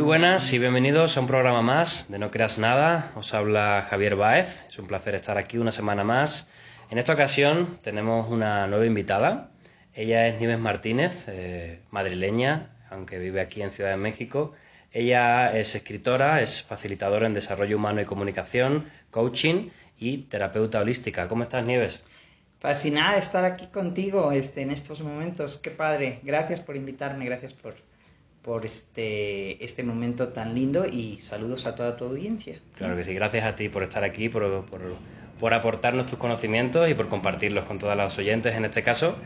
Muy buenas y bienvenidos a un programa más de No Creas Nada. Os habla Javier Baez. Es un placer estar aquí una semana más. En esta ocasión tenemos una nueva invitada. Ella es Nieves Martínez, eh, madrileña, aunque vive aquí en Ciudad de México. Ella es escritora, es facilitadora en desarrollo humano y comunicación, coaching y terapeuta holística. ¿Cómo estás, Nieves? Fascinada estar aquí contigo este, en estos momentos. Qué padre. Gracias por invitarme, gracias por, por este, este momento tan lindo y saludos a toda tu audiencia. Claro que sí, gracias a ti por estar aquí, por, por, por aportarnos tus conocimientos y por compartirlos con todas las oyentes en este caso.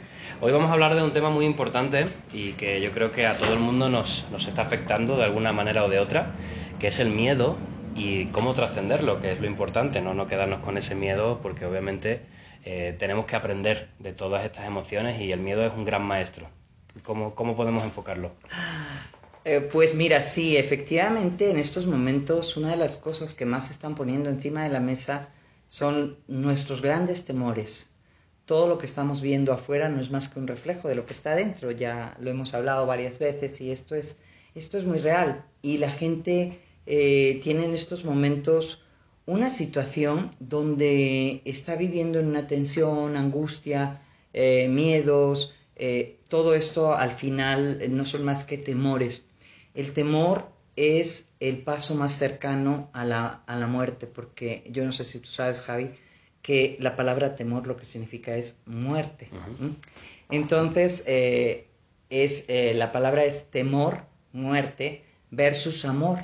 Hoy vamos a hablar de un tema muy importante y que yo creo que a todo el mundo nos, nos está afectando de alguna manera o de otra, que es el miedo y cómo trascenderlo, que es lo importante, no, no quedarnos con ese miedo porque obviamente eh, tenemos que aprender de todas estas emociones y el miedo es un gran maestro. ¿Cómo, cómo podemos enfocarlo? Eh, pues mira, sí, efectivamente en estos momentos una de las cosas que más se están poniendo encima de la mesa son nuestros grandes temores. Todo lo que estamos viendo afuera no es más que un reflejo de lo que está adentro, ya lo hemos hablado varias veces y esto es, esto es muy real. Y la gente eh, tiene en estos momentos una situación donde está viviendo en una tensión, angustia, eh, miedos, eh, todo esto al final no son más que temores. El temor es el paso más cercano a la, a la muerte, porque yo no sé si tú sabes, Javi, que la palabra temor lo que significa es muerte. Entonces, eh, es, la palabra es temor, muerte, versus amor.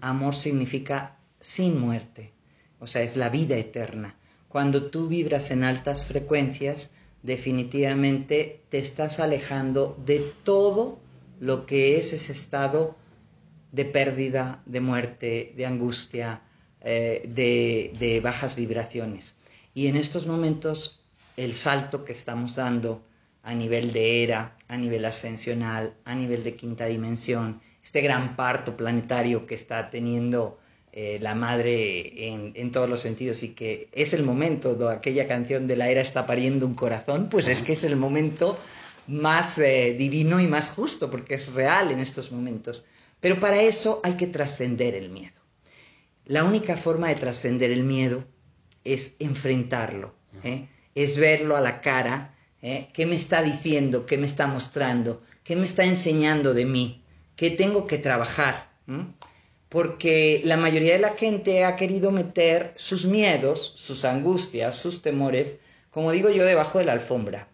Amor significa sin muerte, o sea, es la vida eterna. Cuando tú vibras en altas frecuencias, definitivamente te estás alejando de todo lo que es ese estado de pérdida, de muerte, de angustia, eh, de, bajas vibraciones. Y en estos momentos el salto que estamos dando a nivel de era, a nivel ascensional, a nivel de quinta dimensión, este gran parto planetario que está teniendo eh, la madre en, en, todos los sentidos y que es el momento de aquella canción de la era está pariendo un corazón, pues es que es el momento más eh, divino y más justo, porque es real en estos momentos. Pero para eso hay que trascender el miedo. La única forma de trascender el miedo es enfrentarlo, ¿eh? es verlo a la cara, ¿eh? qué me está diciendo, qué me está mostrando, qué me está enseñando de mí, qué tengo que trabajar. Porque la mayoría de la gente ha querido meter sus miedos, sus angustias, sus temores, como digo yo, debajo de la alfombra.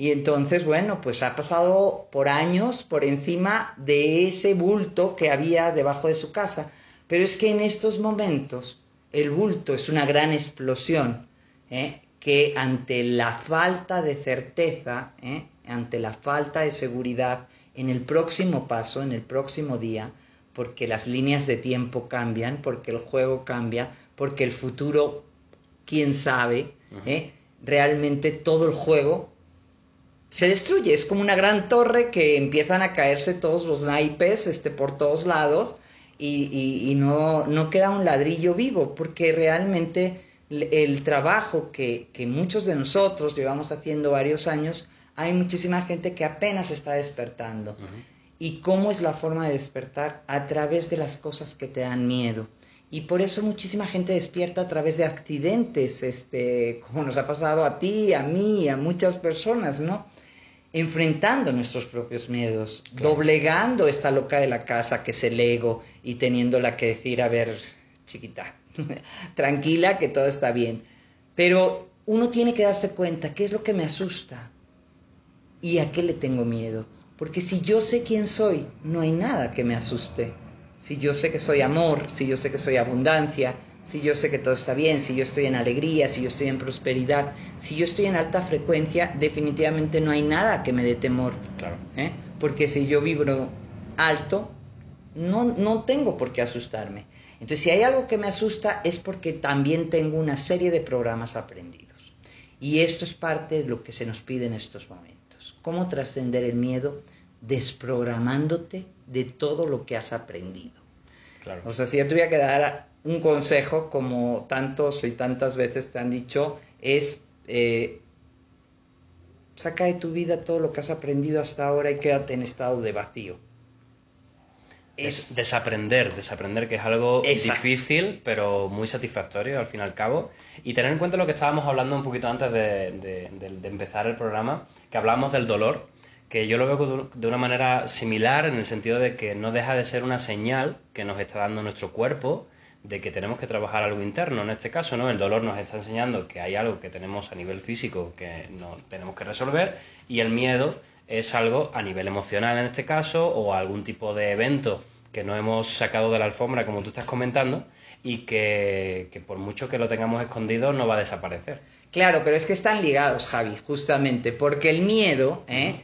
Y entonces, bueno, pues ha pasado por años por encima de ese bulto que había debajo de su casa. Pero es que en estos momentos el bulto es una gran explosión ¿eh? que ante la falta de certeza, ¿eh? ante la falta de seguridad, en el próximo paso, en el próximo día, porque las líneas de tiempo cambian, porque el juego cambia, porque el futuro, quién sabe, ¿eh? realmente todo el juego se destruye. Es como una gran torre que empiezan a caerse todos los naipes este, por todos lados y, y, no, no, queda un ladrillo vivo, porque realmente el trabajo que, que, muchos de nosotros llevamos haciendo varios años, hay muchísima gente que apenas está despertando. Uh -huh. ¿Y cómo es la forma de despertar? A través de las cosas que te dan miedo. Y por eso muchísima gente despierta a través de accidentes, este, como nos ha pasado a ti, a mí, a muchas personas, ¿no? Enfrentando nuestros propios miedos, claro. doblegando esta loca de la casa que es el ego y teniéndola que decir, a ver, chiquita, tranquila, que todo está bien. Pero uno tiene que darse cuenta qué es lo que me asusta y a qué le tengo miedo. Porque si yo sé quién soy, no hay nada que me asuste si yo sé que soy amor, si yo sé que soy abundancia, si yo sé que todo está bien, si yo estoy en alegría, si yo estoy en prosperidad, si yo estoy en alta frecuencia, definitivamente no hay nada que me dé temor. Claro. ¿eh? Porque si yo vibro alto, no, no tengo por qué asustarme. Entonces, si hay algo que me asusta es porque también tengo una serie de programas aprendidos. Y esto es parte de lo que se nos pide en estos momentos. ¿Cómo trascender el miedo? desprogramándote de todo lo que has aprendido. Claro. O sea, si yo tuviera que dar un consejo, como tantos y tantas veces te han dicho, es eh, saca de tu vida todo lo que has aprendido hasta ahora y quédate en estado de vacío. es desaprender, desaprender, que es algo difícil, pero muy satisfactorio al fin y al cabo. Y tener en cuenta lo que estábamos hablando un poquito antes de, empezar el programa, que hablábamos del dolor, que yo lo veo de una manera similar en el sentido de que no deja de ser una señal que nos está dando nuestro cuerpo de que tenemos que trabajar algo interno. En este caso, ¿no? El dolor nos está enseñando que hay algo que tenemos a nivel físico que no tenemos que resolver y el miedo es algo a nivel emocional en este caso o algún tipo de evento que no hemos sacado de la alfombra como tú estás comentando y que, por mucho que lo tengamos escondido no va a desaparecer. Claro, pero es que están ligados, Javi, justamente, porque el miedo, ¿eh?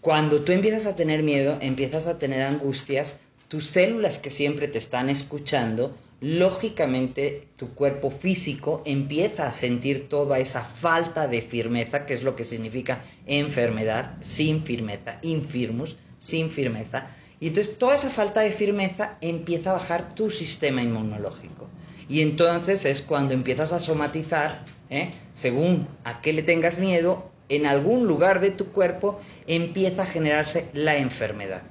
cuando tú empiezas a tener miedo, empiezas a tener angustias, tus células que siempre te están escuchando, lógicamente tu cuerpo físico empieza a sentir toda esa falta de firmeza, que es lo que significa enfermedad, sin firmeza, infirmus, sin firmeza. Y entonces toda esa falta de firmeza empieza a bajar tu sistema inmunológico. Y entonces es cuando empiezas a somatizar, ¿eh? según a qué le tengas miedo, en algún lugar de tu cuerpo empieza a generarse la enfermedad.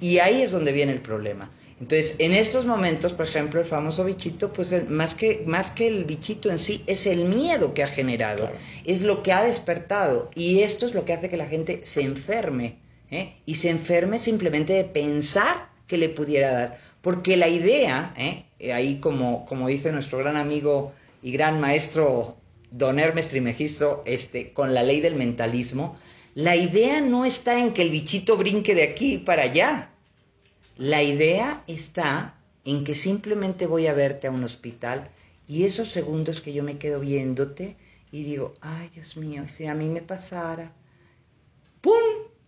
Y ahí es donde viene el problema. Entonces, en estos momentos, por ejemplo, el famoso bichito, pues más, que, más que el bichito en sí, es el miedo que ha generado, es lo que ha despertado. Y esto es lo que hace que la gente se enferme. ¿eh? Y se enferme simplemente de pensar que le pudiera dar. Porque la idea, ¿eh? ahí como, como dice nuestro gran amigo y gran maestro don Hermes Trimegistro, este, con la ley del mentalismo, la idea no está en que el bichito brinque de aquí para allá. La idea está en que simplemente voy a verte a un hospital y esos segundos que yo me quedo viéndote y digo, ay Dios mío, si a mí me pasara, ¡pum!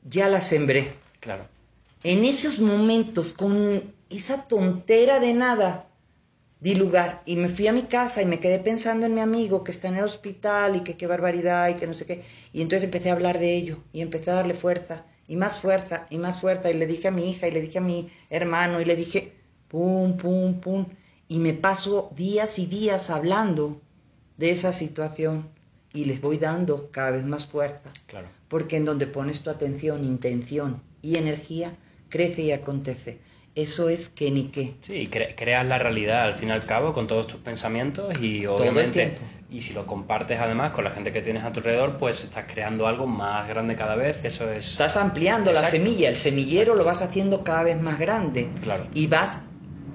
Ya la sembré. Claro. En esos momentos, con esa tontera de nada, di lugar y me fui a mi casa y me quedé pensando en mi amigo que está en el hospital y que qué barbaridad y que no sé qué. Y entonces empecé a hablar de ello y empecé a darle fuerza y más fuerza y más fuerza y le dije a mi hija y le dije a mi hermano y le dije pum, pum, pum y me paso días y días hablando de esa situación y les voy dando cada vez más fuerza. Claro. Porque en donde pones tu atención, intención y energía, crece y acontece. Eso es que ni qué. Sí, creas la realidad al fin y al cabo con todos tus pensamientos y obviamente y si lo compartes además con la gente que tienes a tu alrededor, pues estás creando algo más grande cada vez, eso es... Estás ampliando la semilla, el semillero lo vas haciendo cada vez más grande. Claro. Y vas,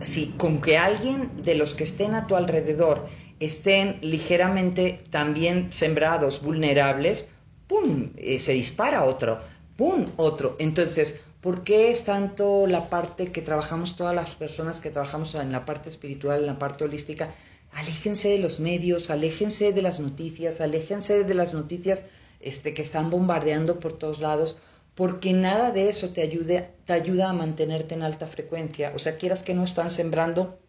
si con que alguien de los que estén a tu alrededor estén ligeramente también sembrados, vulnerables, ¡pum! Eh, se dispara otro, ¡pum! otro. Entonces, ¿por qué es tanto la parte que trabajamos todas las personas que trabajamos en la parte espiritual, en la parte holística? Aléjense de los medios, aléjense de las noticias, aléjense de las noticias este, que están bombardeando por todos lados, porque nada de eso te, ayude, te ayuda a mantenerte en alta frecuencia. O sea, quieras que no están sembrando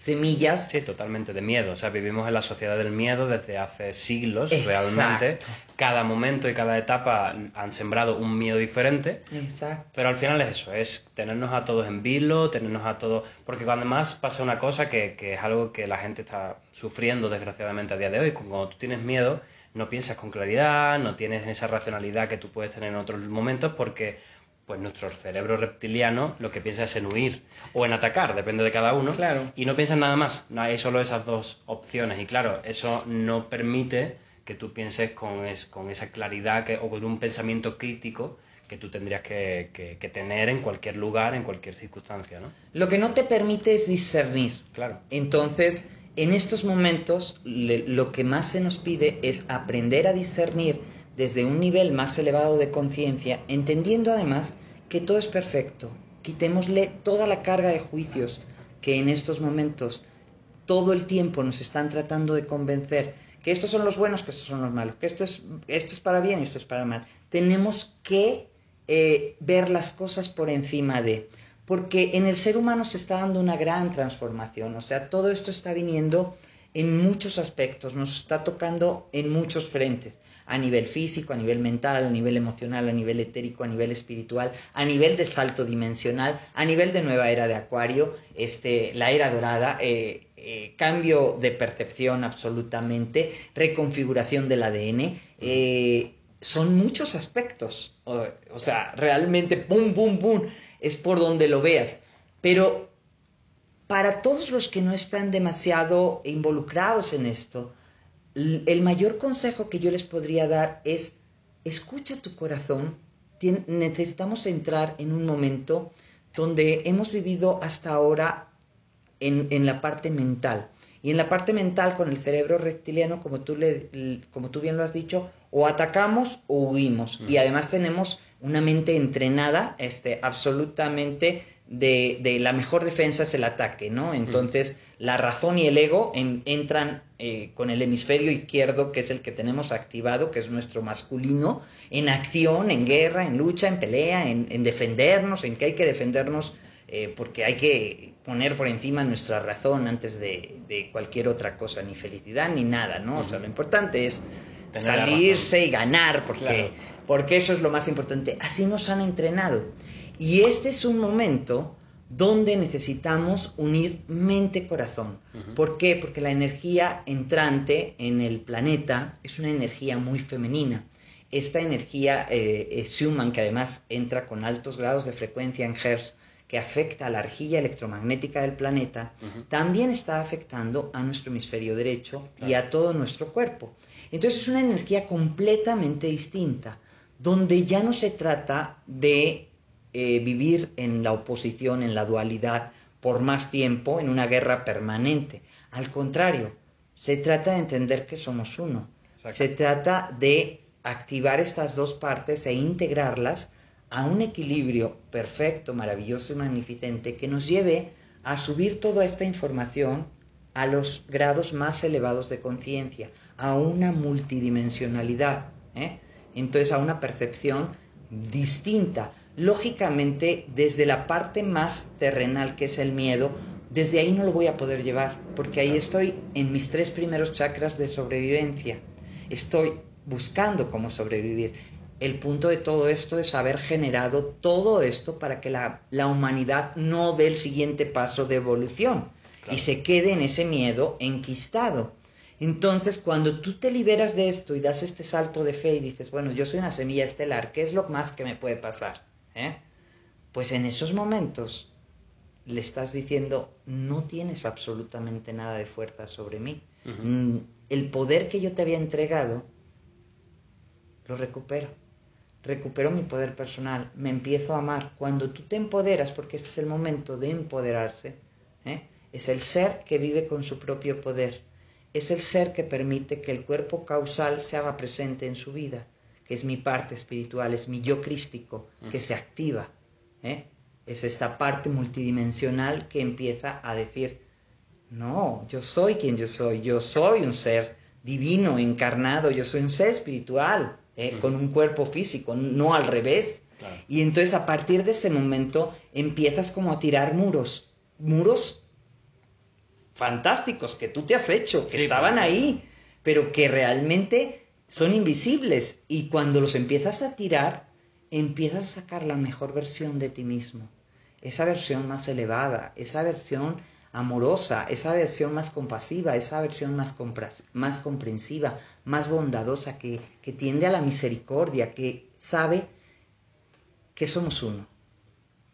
semillas. Sí, totalmente, de miedo. O sea, vivimos en la sociedad del miedo desde hace siglos, realmente. Cada momento y cada etapa han sembrado un miedo diferente. Exacto. Pero al final es eso, es tenernos a todos en vilo, tenernos a todos... Porque cuando más pasa una cosa que, que es algo que la gente está sufriendo desgraciadamente a día de hoy, cuando tú tienes miedo, no piensas con claridad, no tienes esa racionalidad que tú puedes tener en otros momentos porque pues nuestro cerebro reptiliano lo que piensa es en huir o en atacar, depende de cada uno, claro. y no piensa en nada más, no hay solo esas dos opciones, y claro, eso no permite que tú pienses con, con esa claridad que, o con un pensamiento crítico que tú tendrías que, tener en cualquier lugar, en cualquier circunstancia, ¿no? Lo que no te permite es discernir. Claro. Entonces, en estos momentos, lo que más se nos pide es aprender a discernir desde un nivel más elevado de conciencia, entendiendo además que todo es perfecto. Quitémosle toda la carga de juicios que en estos momentos todo el tiempo nos están tratando de convencer que estos son los buenos, que estos son los malos, que esto es, esto es para bien y esto es para mal. Tenemos que eh, ver las cosas por encima de, porque en el ser humano se está dando una gran transformación, o sea, todo esto está viniendo en muchos aspectos, nos está tocando en muchos frentes a nivel físico, a nivel mental, a nivel emocional, a nivel etérico, a nivel espiritual, a nivel de salto dimensional, a nivel de nueva era de Acuario, este, la era dorada, eh, eh, cambio de percepción absolutamente, reconfiguración del ADN. Eh, son muchos aspectos. O, sea, realmente, pum, pum, pum, es por donde lo veas. Pero para todos los que no están demasiado involucrados en esto, el mayor consejo que yo les podría dar es escucha tu corazón. necesitamos entrar en un momento donde hemos vivido hasta ahora en, la parte mental. Y en la parte mental, con el cerebro reptiliano, como tú, le, como tú bien lo has dicho, o atacamos o huimos. Y además tenemos una mente entrenada, este, absolutamente de, la mejor defensa es el ataque, ¿no? Entonces, la razón y el ego entran eh, con el hemisferio izquierdo, que es el que tenemos activado, que es nuestro masculino, en acción, en guerra, en lucha, en pelea, en, defendernos, en que hay que defendernos eh, porque hay que poner por encima nuestra razón antes de, cualquier otra cosa, ni felicidad ni nada, ¿no? O sea, lo importante es salirse y ganar, porque, porque eso es lo más importante. Así nos han entrenado. Y este es un momento donde necesitamos unir mente-corazón. ¿Por qué? Porque la energía entrante en el planeta es una energía muy femenina. Esta energía eh, Schumann, que además entra con altos grados de frecuencia en Hertz, que afecta a la arjilla electromagnética del planeta, también está afectando a nuestro hemisferio derecho y a todo nuestro cuerpo. Entonces es una energía completamente distinta, donde ya no se trata de eh, vivir en la oposición, en la dualidad, por más tiempo, en una guerra permanente. Al contrario, se trata de entender que somos uno. Se trata de activar estas dos partes e integrarlas a un equilibrio perfecto, maravilloso y magnificente que nos lleve a subir toda esta información a los grados más elevados de conciencia, a una multidimensionalidad, ¿eh? entonces a una percepción distinta, lógicamente desde la parte más terrenal que es el miedo, desde ahí no lo voy a poder llevar, porque ahí estoy en mis tres primeros chakras de sobrevivencia. Estoy buscando cómo sobrevivir. El punto de todo esto es haber generado todo esto para que la, humanidad no dé el siguiente paso de evolución y se quede en ese miedo enquistado. Entonces, cuando tú te liberas de esto y das este salto de fe y dices, bueno, yo soy una semilla estelar, ¿qué es lo más que me puede pasar? ¿Eh? Pues en esos momentos le estás diciendo, no tienes absolutamente nada de fuerza sobre mí. Mm, el poder que yo te había entregado, lo recupero. Recupero mi poder personal, me empiezo a amar. Cuando tú te empoderas, porque este es el momento de empoderarse, ¿eh? es el ser que vive con su propio poder. Es el ser que permite que el cuerpo causal se haga presente en su vida que es mi parte espiritual, es mi yo crístico, que se activa. ¿eh? Es esta parte multidimensional que empieza a decir, no, yo soy quien yo soy, yo soy un ser divino, encarnado, yo soy un ser espiritual, ¿eh? con un cuerpo físico, no al revés. Y entonces a partir de ese momento empiezas como a tirar muros, muros fantásticos que tú te has hecho, que estaban ahí, pero que realmente son invisibles. Y cuando los empiezas a tirar, empiezas a sacar la mejor versión de ti mismo, esa versión más elevada, esa versión amorosa, esa versión más compasiva, esa versión más, más comprensiva, más bondadosa, que, que tiende a la misericordia, que sabe que somos uno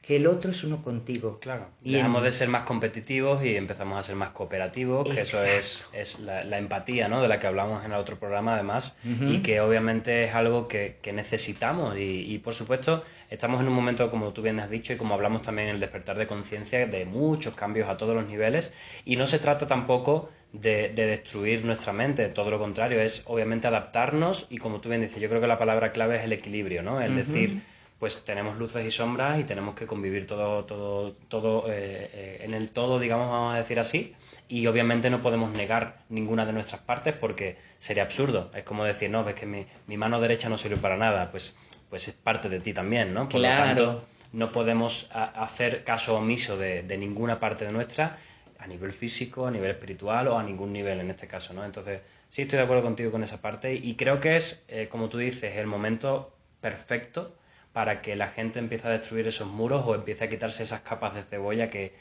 que el otro es uno contigo. Claro. Y Dejamos de ser más competitivos y empezamos a ser más cooperativos, que eso es, es la, empatía, ¿no? De la que hablamos en el otro programa, además, y que obviamente es algo que, necesitamos. Y, por supuesto, estamos en un momento, como tú bien has dicho, y como hablamos también en el despertar de conciencia, de muchos cambios a todos los niveles. Y no se trata tampoco de, destruir nuestra mente, todo lo contrario, es obviamente adaptarnos y como tú bien dices, yo creo que la palabra clave es el equilibrio, ¿no? Es decir pues tenemos luces y sombras y tenemos que convivir todo, todo, todo eh, eh, en el todo, digamos, vamos a decir así. Y obviamente no podemos negar ninguna de nuestras partes porque sería absurdo. Es como decir, no, ves que mi, mi mano derecha no sirve para nada, pues, pues es parte de ti también, ¿no? Por claro. lo tanto, no podemos hacer caso omiso de, de, ninguna parte de nuestra a nivel físico, a nivel espiritual o a ningún nivel en este caso, ¿no? Entonces, sí estoy de acuerdo contigo con esa parte y creo que es, eh, como tú dices, el momento perfecto para que la gente empiece a destruir esos muros o empiece a quitarse esas capas de cebolla que,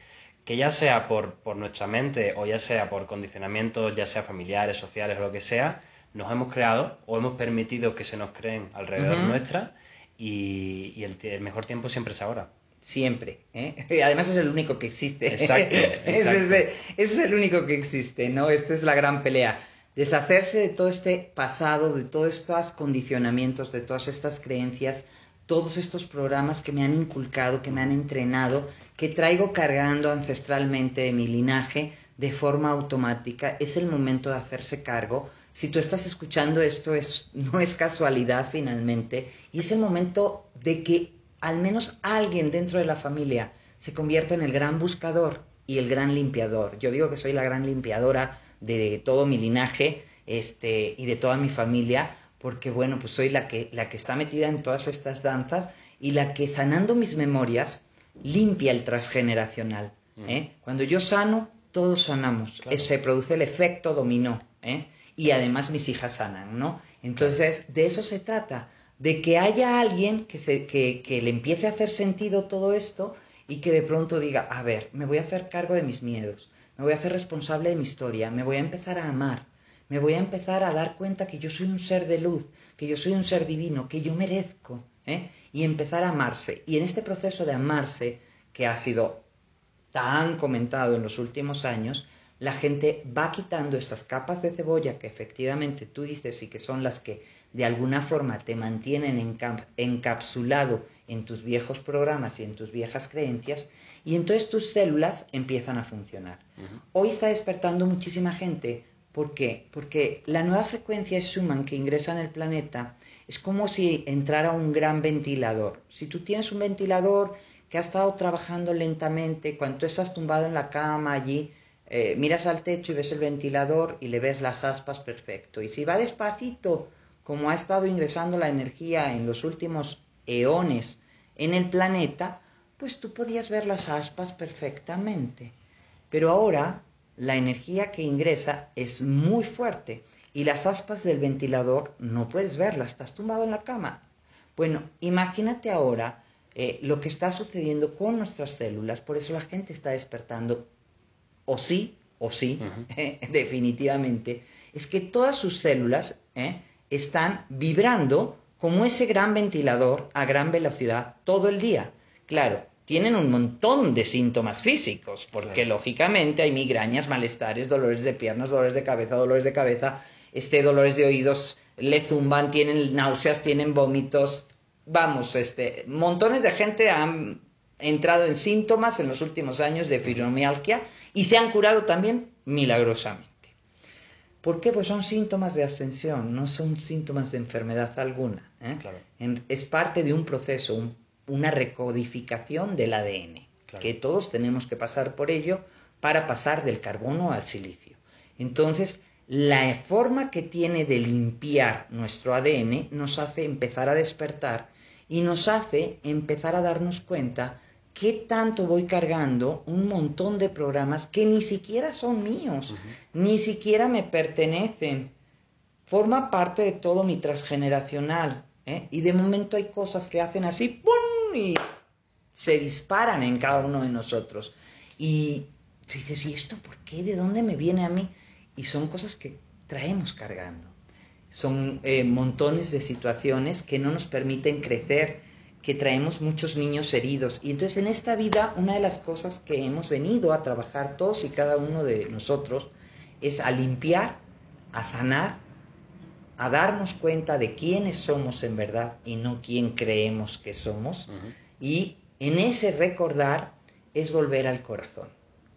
que ya sea por, por nuestra mente o ya sea por condicionamientos, ya sea familiares, sociales o lo que sea, nos hemos creado o hemos permitido que se nos creen alrededor nuestra y, el, mejor tiempo siempre es ahora. siempre. ¿eh? Además es el único que existe. Exacto. ese, es el único que existe, ¿no? Esta es la gran pelea. Deshacerse de todo este pasado, de todos estos condicionamientos, de todas estas creencias, todos estos programas que me han inculcado, que me han entrenado, que traigo cargando ancestralmente de mi linaje de forma automática. Es el momento de hacerse cargo. Si tú estás escuchando esto, es, no es casualidad finalmente, y es el momento de que al menos alguien dentro de la familia se convierta en el gran buscador y el gran limpiador. Yo digo que soy la gran limpiadora de todo mi linaje este, y de toda mi familia, porque bueno, pues soy la que, la que está metida en todas estas danzas y la que sanando mis memorias limpia el transgeneracional. Mm. ¿eh? Cuando yo sano, todos sanamos. Se produce el efecto dominó. ¿eh? Y además mis hijas sanan, ¿no? Entonces, de eso se trata de que haya alguien que, se, que, que le empiece a hacer sentido todo esto y que de pronto diga, a ver, me voy a hacer cargo de mis miedos, me voy a hacer responsable de mi historia, me voy a empezar a amar, me voy a empezar a dar cuenta que yo soy un ser de luz, que yo soy un ser divino, que yo merezco, ¿eh? y empezar a amarse. Y en este proceso de amarse, que ha sido tan comentado en los últimos años, la gente va quitando estas capas de cebolla que efectivamente tú dices y que son las que de alguna forma te mantienen encapsulado en tus viejos programas y en tus viejas creencias, y entonces tus células empiezan a funcionar. Hoy está despertando muchísima gente. ¿Por qué? Porque la nueva frecuencia Schumann que ingresa en el planeta es como si entrara un gran ventilador. Si tú tienes un ventilador que ha estado trabajando lentamente, cuando estás tumbado en la cama allí, eh, miras al techo y ves el ventilador y le ves las aspas perfecto. Y si va despacito, como ha estado ingresando la energía en los últimos eones en el planeta, pues tú podías ver las aspas perfectamente. Pero ahora la energía que ingresa es muy fuerte y las aspas del ventilador no puedes verlas, estás tumbado en la cama. Bueno, imagínate ahora eh, lo que está sucediendo con nuestras células, por eso la gente está despertando, o sí, o sí, definitivamente, es que todas sus células eh, están vibrando como ese gran ventilador a gran velocidad todo el día. Claro, tienen un montón de síntomas físicos, porque lógicamente hay migrañas, malestares, dolores de piernas, dolores de cabeza, dolores de cabeza, este, dolores de oídos, le zumban, tienen náuseas, tienen vómitos. Vamos, este, montones de gente han entrado en síntomas en los últimos años de fibromialgia y se han curado también milagrosamente. ¿Por qué? Pues son síntomas de ascensión, no son síntomas de enfermedad alguna. ¿eh? es parte de un proceso, una recodificación del ADN, que todos tenemos que pasar por ello para pasar del carbono al silicio. Entonces, la forma que tiene de limpiar nuestro ADN nos hace empezar a despertar y nos hace empezar a darnos cuenta qué tanto voy cargando un montón de programas que ni siquiera son míos, ni siquiera me pertenecen. Forma parte de todo mi transgeneracional. ¿Eh? Y de momento hay cosas que hacen así, ¡pum! y se disparan en cada uno de nosotros. Y tú dices, ¿y esto por qué? ¿De dónde me viene a mí? Y son cosas que traemos cargando. Son eh, montones de situaciones que no nos permiten crecer, que traemos muchos niños heridos. Y entonces en esta vida una de las cosas que hemos venido a trabajar todos y cada uno de nosotros es a limpiar, a sanar, a darnos cuenta de quiénes somos en verdad y no quién creemos que somos. Y en ese recordar es volver al corazón,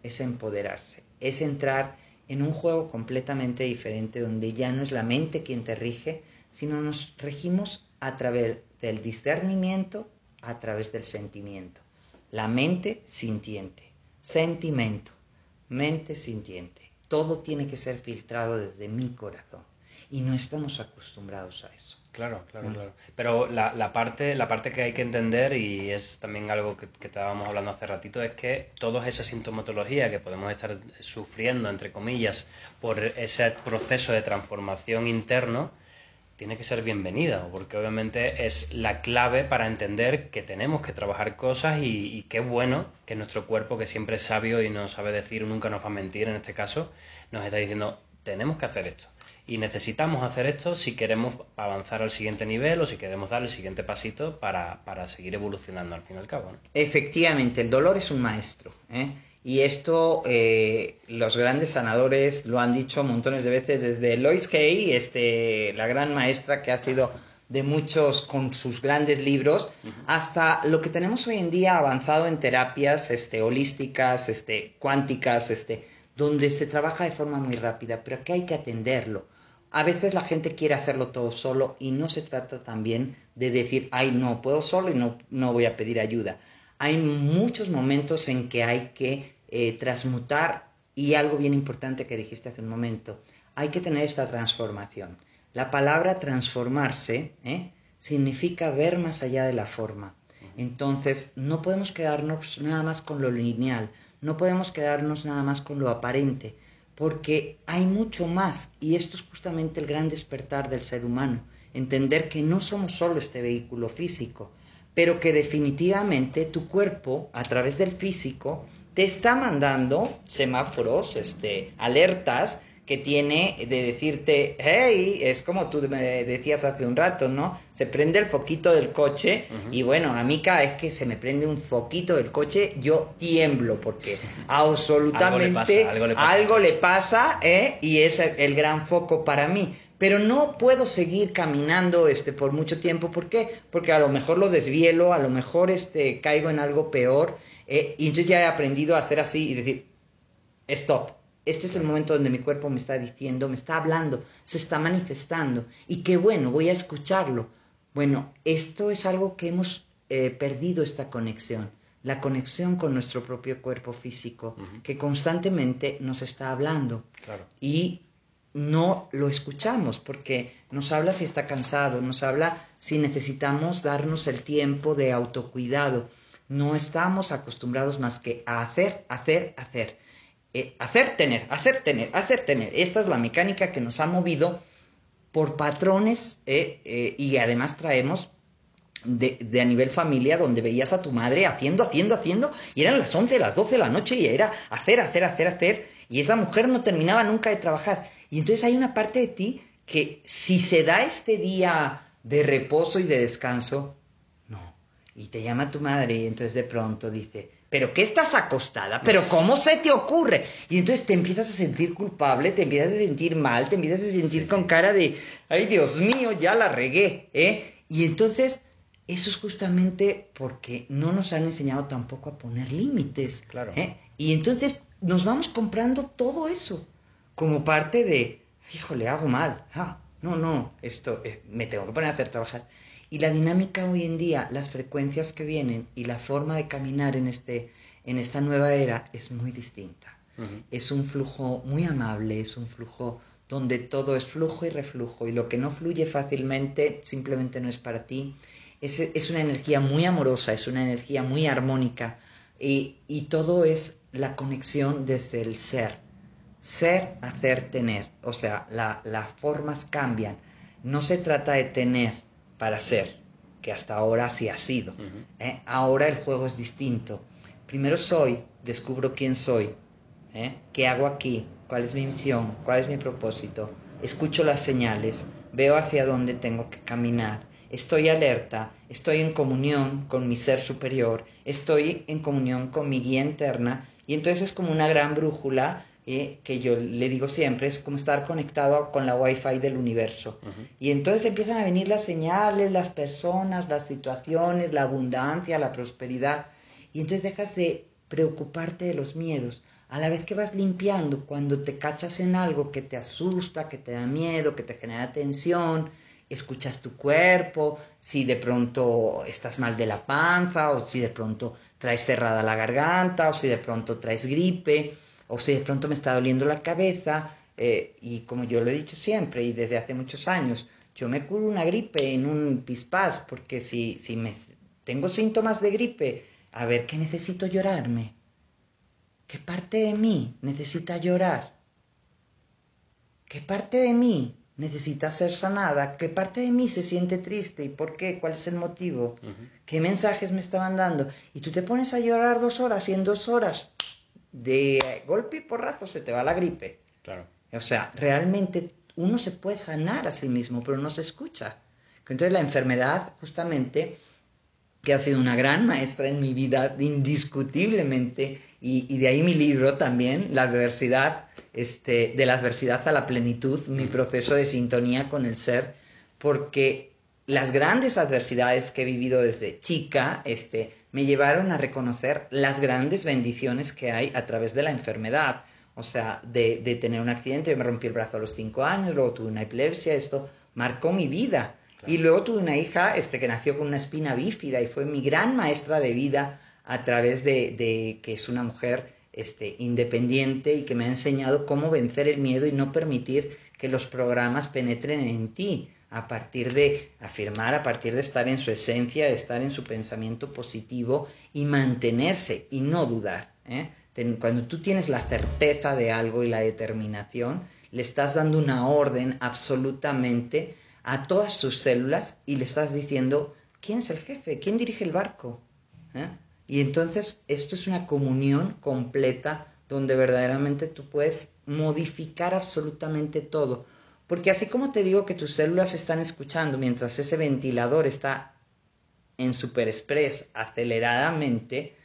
es empoderarse, es entrar en un juego completamente diferente donde ya no es la mente quien te rige, sino nos regimos a través del discernimiento a través del sentimiento. La mente sintiente, sentimiento, mente sintiente. Todo tiene que ser filtrado desde mi corazón y no estamos acostumbrados a eso. Claro, claro, claro. Pero la, la, parte, la parte que hay que entender, y es también algo que, que estábamos hablando hace ratito, es que toda esa sintomatología que podemos estar sufriendo, entre comillas, por ese proceso de transformación interno, tiene que ser bienvenida, porque obviamente es la clave para entender que tenemos que trabajar cosas y, qué bueno que nuestro cuerpo, que siempre es sabio y no sabe decir, nunca nos va a mentir en este caso, nos está diciendo, tenemos que hacer esto. Y necesitamos hacer esto si queremos avanzar al siguiente nivel o si queremos dar el siguiente pasito para, para seguir evolucionando al fin y al cabo. ¿no? Efectivamente, el dolor es un maestro. ¿eh? Y esto eh, los grandes sanadores lo han dicho montones de veces, desde Lois Kay, este, la gran maestra que ha sido de muchos con sus grandes libros, hasta lo que tenemos hoy en día avanzado en terapias este, holísticas, este, cuánticas, este, donde se trabaja de forma muy rápida, pero que hay que atenderlo. A veces la gente quiere hacerlo todo solo y no se trata también de decir, ay, no, puedo solo y no, no voy a pedir ayuda. Hay muchos momentos en que hay que eh, transmutar y algo bien importante que dijiste hace un momento, hay que tener esta transformación. La palabra transformarse ¿eh? significa ver más allá de la forma. Entonces, no podemos quedarnos nada más con lo lineal, no podemos quedarnos nada más con lo aparente, porque hay mucho más y esto es justamente el gran despertar del ser humano, entender que no somos solo este vehículo físico, pero que definitivamente tu cuerpo, a través del físico, te está mandando semáforos, este, alertas que tiene de decirte, hey, es como tú me decías hace un rato, ¿no? Se prende el foquito del coche y bueno, a mí cada vez que se me prende un foquito del coche, yo tiemblo porque absolutamente algo le pasa, ¿eh? y es el gran foco para mí. Pero no puedo seguir caminando este, por mucho tiempo. ¿Por qué? Porque a lo mejor lo desvielo, a lo mejor este, caigo en algo peor. Eh, y entonces ya he aprendido a hacer así y decir, stop este es el momento donde mi cuerpo me está diciendo, me está hablando, se está manifestando. Y qué bueno, voy a escucharlo. Bueno, esto es algo que hemos eh, perdido esta conexión, la conexión con nuestro propio cuerpo físico, que constantemente nos está hablando. Y no lo escuchamos porque nos habla si está cansado, nos habla si necesitamos darnos el tiempo de autocuidado. No estamos acostumbrados más que a hacer, hacer, hacer. Eh, hacer tener, hacer tener, hacer tener. Esta es la mecánica que nos ha movido por patrones eh, eh, y además traemos de, de, a nivel familia donde veías a tu madre haciendo, haciendo, haciendo y eran las 11, las 12 de la noche y era hacer, hacer, hacer, hacer y esa mujer no terminaba nunca de trabajar. Y entonces hay una parte de ti que si se da este día de reposo y de descanso, no. Y te llama tu madre y entonces de pronto dice, ¿pero qué estás acostada? ¿Pero cómo se te ocurre? Y entonces te empiezas a sentir culpable, te empiezas a sentir mal, te empiezas a sentir con cara de, ay Dios mío, ya la regué, ¿eh? Y entonces, eso es justamente porque no nos han enseñado tampoco a poner límites. Claro. ¿eh? Y entonces nos vamos comprando todo eso como parte de, híjole, hago mal. Ah, no, no, esto, eh, me tengo que poner a hacer trabajar. Y la dinámica hoy en día, las frecuencias que vienen y la forma de caminar en, este, en esta nueva era es muy distinta. Es un flujo muy amable, es un flujo donde todo es flujo y reflujo y lo que no fluye fácilmente simplemente no es para ti. Es, es una energía muy amorosa, es una energía muy armónica y, y todo es la conexión desde el ser. Ser, hacer, tener. O sea, la, las formas cambian. No se trata de tener, para ser, que hasta ahora sí ha sido. ¿eh? Ahora el juego es distinto. Primero soy, descubro quién soy, ¿eh? qué hago aquí, cuál es mi misión, cuál es mi propósito, escucho las señales, veo hacia dónde tengo que caminar, estoy alerta, estoy en comunión con mi ser superior, estoy en comunión con mi guía interna y entonces es como una gran brújula que yo le digo siempre, es como estar conectado con la wifi del universo. Y entonces empiezan a venir las señales, las personas, las situaciones, la abundancia, la prosperidad. Y entonces dejas de preocuparte de los miedos. A la vez que vas limpiando, cuando te cachas en algo que te asusta, que te da miedo, que te genera tensión, escuchas tu cuerpo, si de pronto estás mal de la panza, o si de pronto traes cerrada la garganta, o si de pronto traes gripe o si de pronto me está doliendo la cabeza, eh, y como yo lo he dicho siempre y desde hace muchos años, yo me curo una gripe en un pispás, porque si, si me, tengo síntomas de gripe, a ver, ¿qué necesito llorarme? ¿Qué parte de mí necesita llorar? ¿Qué parte de mí necesita ser sanada? ¿Qué parte de mí se siente triste? ¿Y por qué? ¿Cuál es el motivo? ¿Qué mensajes me estaban dando? Y tú te pones a llorar dos horas y en dos horas de golpe y porrazo se te va la gripe. Claro. O sea, realmente uno se puede sanar a sí mismo, pero no se escucha. Entonces la enfermedad, justamente, que ha sido una gran maestra en mi vida, indiscutiblemente, y, de ahí mi libro también, La adversidad, este, de la adversidad a la plenitud, mi proceso de sintonía con el ser, porque las grandes adversidades que he vivido desde chica, este, me llevaron a reconocer las grandes bendiciones que hay a través de la enfermedad. O sea, de, de tener un accidente, yo me rompí el brazo a los cinco años, luego tuve una epilepsia, esto marcó mi vida. Y luego tuve una hija este, que nació con una espina bífida y fue mi gran maestra de vida a través de, de que es una mujer este, independiente y que me ha enseñado cómo vencer el miedo y no permitir que los programas penetren en ti a partir de afirmar, a partir de estar en su esencia, de estar en su pensamiento positivo y mantenerse y no dudar. ¿eh? Cuando tú tienes la certeza de algo y la determinación, le estás dando una orden absolutamente a todas tus células y le estás diciendo, ¿quién es el jefe? ¿Quién dirige el barco? ¿Eh? Y entonces esto es una comunión completa donde verdaderamente tú puedes modificar absolutamente todo. Porque así como te digo que tus células están escuchando mientras ese ventilador está en super express aceleradamente,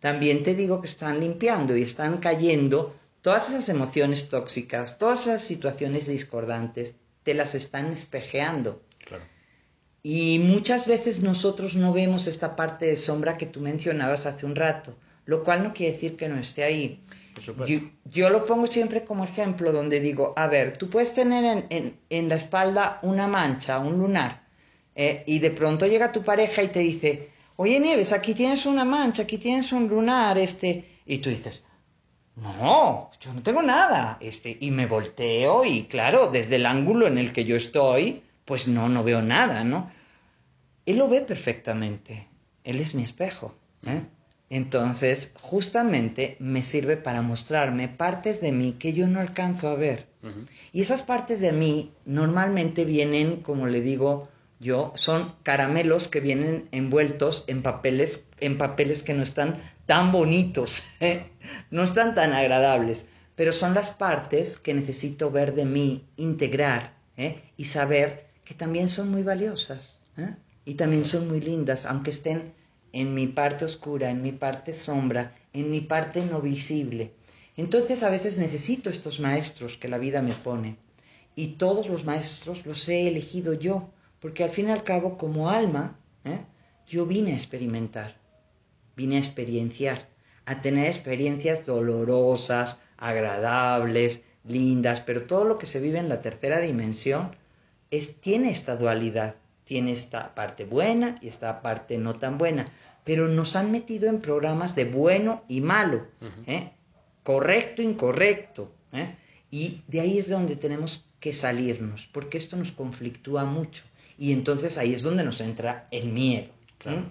también te digo que están limpiando y están cayendo todas esas emociones tóxicas, todas esas situaciones discordantes, te las están espejeando. Y muchas veces nosotros no vemos esta parte de sombra que tú mencionabas hace un rato, lo cual no quiere decir que no esté ahí. Yo, lo pongo siempre como ejemplo donde digo, a ver, tú puedes tener en, la espalda una mancha, un lunar, eh, y de pronto llega tu pareja y te dice, oye Nieves, aquí tienes una mancha, aquí tienes un lunar, este, y tú dices, no, yo no tengo nada, este, y me volteo y claro, desde el ángulo en el que yo estoy, pues no, no veo nada, ¿no? Él lo ve perfectamente, él es mi espejo, ¿eh? Entonces, justamente me sirve para mostrarme partes de mí que yo no alcanzo a ver. Y esas partes de mí normalmente vienen, como le digo yo, son caramelos que vienen envueltos en papeles, en papeles que no están tan bonitos, ¿eh? no están tan agradables, pero son las partes que necesito ver de mí, integrar ¿eh? y saber que también son muy valiosas ¿eh? y también son muy lindas, aunque estén en mi parte oscura, en mi parte sombra, en mi parte no visible. Entonces a veces necesito estos maestros que la vida me pone. Y todos los maestros los he elegido yo, porque al fin y al cabo como alma, ¿eh? yo vine a experimentar, vine a experienciar, a tener experiencias dolorosas, agradables, lindas, pero todo lo que se vive en la tercera dimensión es, tiene esta dualidad tiene esta parte buena y esta parte no tan buena, pero nos han metido en programas de bueno y malo, ¿eh? correcto, incorrecto, ¿eh? y de ahí es de donde tenemos que salirnos, porque esto nos conflictúa mucho, y entonces ahí es donde nos entra el miedo. ¿eh?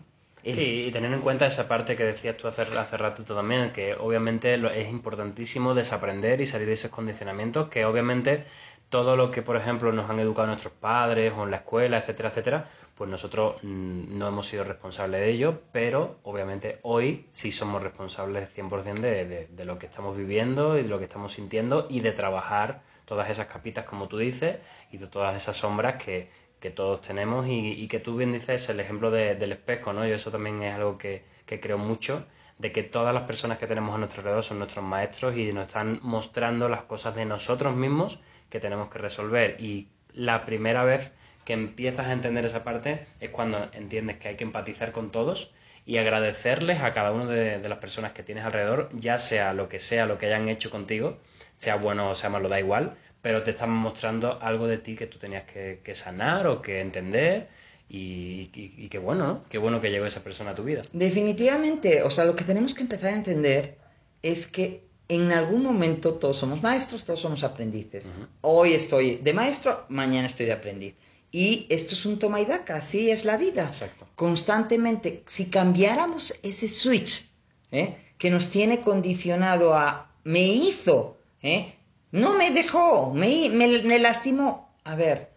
Sí, y tener en cuenta esa parte que decías tú hace, hace rato también, que obviamente es importantísimo desaprender y salir de esos condicionamientos que obviamente todo lo que, por ejemplo, nos han educado nuestros padres o en la escuela, etcétera, etcétera, pues nosotros mm, no hemos sido responsables de ello, pero obviamente hoy sí somos responsables 100% de, de, de lo que estamos viviendo y de lo que estamos sintiendo y de trabajar todas esas capitas, como tú dices, y de todas esas sombras que, que todos tenemos y, que tú bien dices el ejemplo del espejo, ¿no? Y eso también es algo que, que creo mucho, de que todas las personas que tenemos a nuestro alrededor son nuestros maestros y nos están mostrando las cosas de nosotros mismos que tenemos que resolver. Y la primera vez que empiezas a entender esa parte es cuando entiendes que hay que empatizar con todos y agradecerles a cada una de, las personas que tienes alrededor, ya sea lo que sea lo que hayan hecho contigo, sea bueno o sea malo, da igual, pero te están mostrando algo de ti que tú tenías que, sanar o que entender. Y, qué bueno, ¿no? Qué bueno que llegó esa persona a tu vida. Definitivamente, o sea, lo que tenemos que empezar a entender es que en algún momento todos somos maestros, todos somos aprendices. Hoy estoy de maestro, mañana estoy de aprendiz. Y esto es un toma y daca, así es la vida. Exacto. Constantemente, si cambiáramos ese switch ¿eh? que nos tiene condicionado a me hizo, ¿eh? no me dejó, me, me lastimó. A ver,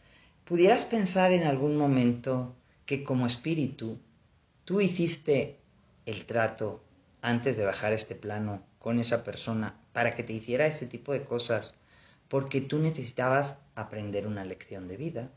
pudieras pensar en algún momento que como espíritu tú hiciste el trato antes de bajar este plano con esa persona para que te hiciera ese tipo de cosas, porque tú necesitabas aprender una lección de vida,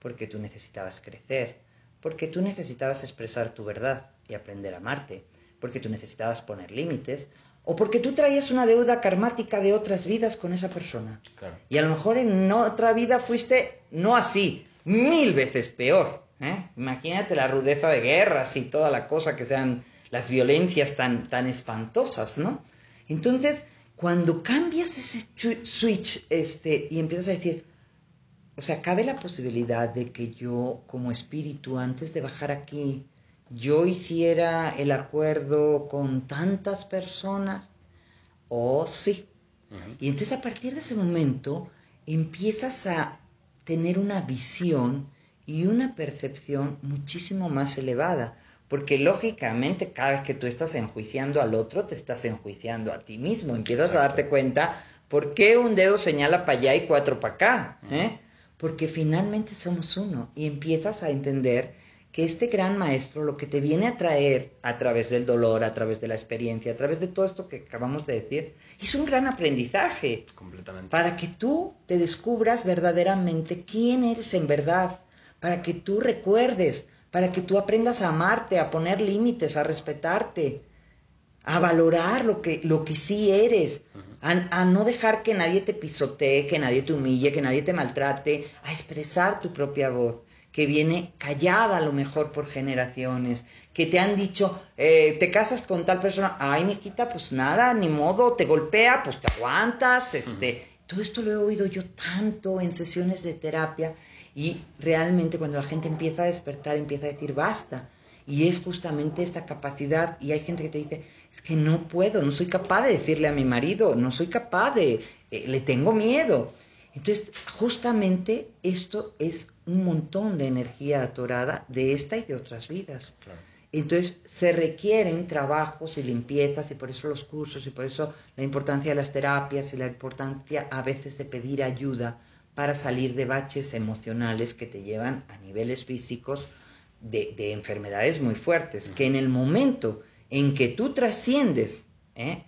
porque tú necesitabas crecer, porque tú necesitabas expresar tu verdad y aprender a amarte, porque tú necesitabas poner límites, o porque tú traías una deuda karmática de otras vidas con esa persona. Y a lo mejor en otra vida fuiste no así, mil veces peor. ¿eh? Imagínate la rudeza de guerras y toda la cosa que sean las violencias tan, tan espantosas, ¿no? Entonces, cuando cambias ese switch este, y empiezas a decir, o sea, cabe la posibilidad de que yo como espíritu, antes de bajar aquí, yo hiciera el acuerdo con tantas personas, o oh, sí. Y entonces a partir de ese momento empiezas a tener una visión y una percepción muchísimo más elevada. Porque lógicamente cada vez que tú estás enjuiciando al otro, te estás enjuiciando a ti mismo. Empiezas a darte cuenta por qué un dedo señala para allá y cuatro para acá. ¿eh? Porque finalmente somos uno y empiezas a entender que este gran maestro lo que te viene a traer a través del dolor, a través de la experiencia, a través de todo esto que acabamos de decir, es un gran aprendizaje. Completamente. Para que tú te descubras verdaderamente quién eres en verdad, para que tú recuerdes, para que tú aprendas a amarte, a poner límites, a respetarte, a valorar lo que, lo que sí eres, a, no dejar que nadie te pisotee, que nadie te humille, que nadie te maltrate, a expresar tu propia voz que viene callada a lo mejor por generaciones, que te han dicho, eh, te casas con tal persona, ay, mijita, pues nada, ni modo, te golpea, pues te aguantas, este, todo esto lo he oído yo tanto en sesiones de terapia y realmente cuando la gente empieza a despertar, empieza a decir, basta, y es justamente esta capacidad, y hay gente que te dice, es que no puedo, no soy capaz de decirle a mi marido, no soy capaz de, eh, le tengo miedo. Entonces, justamente esto es un montón de energía atorada de esta y de otras vidas. Entonces, se requieren trabajos y limpiezas y por eso los cursos y por eso la importancia de las terapias y la importancia a veces de pedir ayuda para salir de baches emocionales que te llevan a niveles físicos de, enfermedades muy fuertes, que en el momento en que tú trasciendes ¿eh?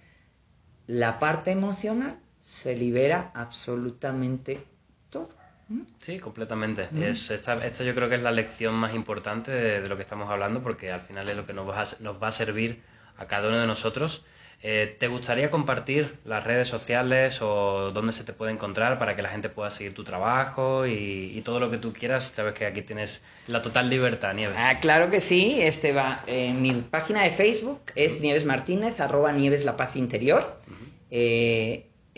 la parte emocional, se libera absolutamente todo. Sí, completamente. es, esta, yo creo que es la lección más importante de, lo que estamos hablando porque al final es lo que nos va a, nos va a servir a cada uno de nosotros. Eh, ¿Te gustaría compartir las redes sociales o dónde se te puede encontrar para que la gente pueda seguir tu trabajo y, todo lo que tú quieras? Sabes que aquí tienes la total libertad, Nieves. Ah, claro que sí. Este va en mi página de Facebook es Nieves Martínez, arroba Nieves La Paz Interior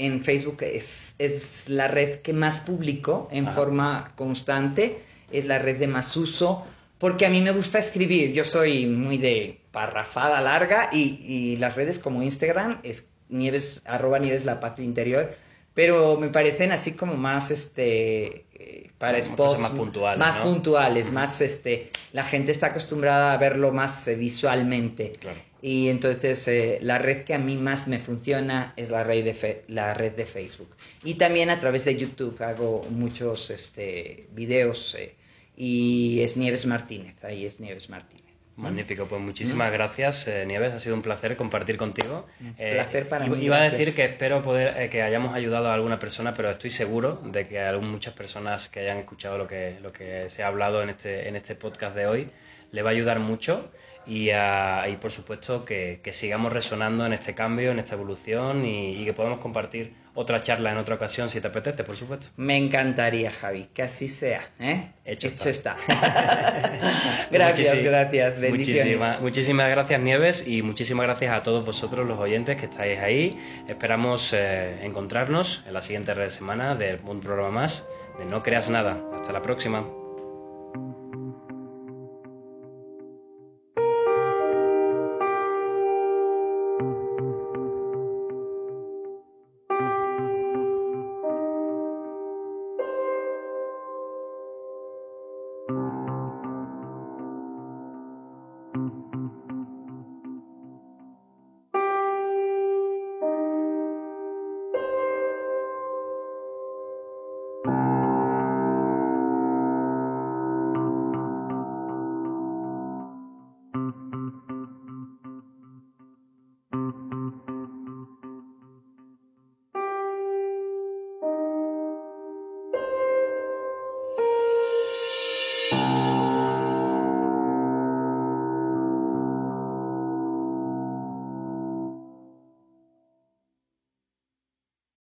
en Facebook es, es la red que más publico en forma constante, es la red de más uso, porque a mí me gusta escribir, yo soy muy de parrafada larga y, y las redes como Instagram es nieves, arroba nieves la paz interior, pero me parecen así como más este eh, para esposos más puntuales más puntuales más este la gente está acostumbrada a verlo más eh, visualmente claro. Y entonces eh, la red que a mí más me funciona es la red de, la red de Facebook. Y también a través de YouTube hago muchos este, videos eh, y es Nieves Martínez, ahí es Nieves Martínez. Magnífico, pues muchísimas gracias eh, Nieves, ha sido un placer compartir contigo. Un placer para mí. Iba a decir que espero poder que hayamos ayudado a alguna persona, pero estoy seguro de que a muchas personas que hayan escuchado lo que, lo que se ha hablado en este, en este podcast de hoy le va a ayudar mucho y, y por supuesto que, sigamos resonando en este cambio, en esta evolución y, que podamos compartir otra charla en otra ocasión si te apetece, por supuesto. Me encantaría, Javi, que así sea. ¿eh? Hecho, está. gracias, gracias, bendiciones. Muchísimas, gracias, Nieves, y muchísimas gracias a todos vosotros, los oyentes que estáis ahí. Esperamos eh, encontrarnos en la siguiente semana de un programa más de No Creas Nada. Hasta la próxima.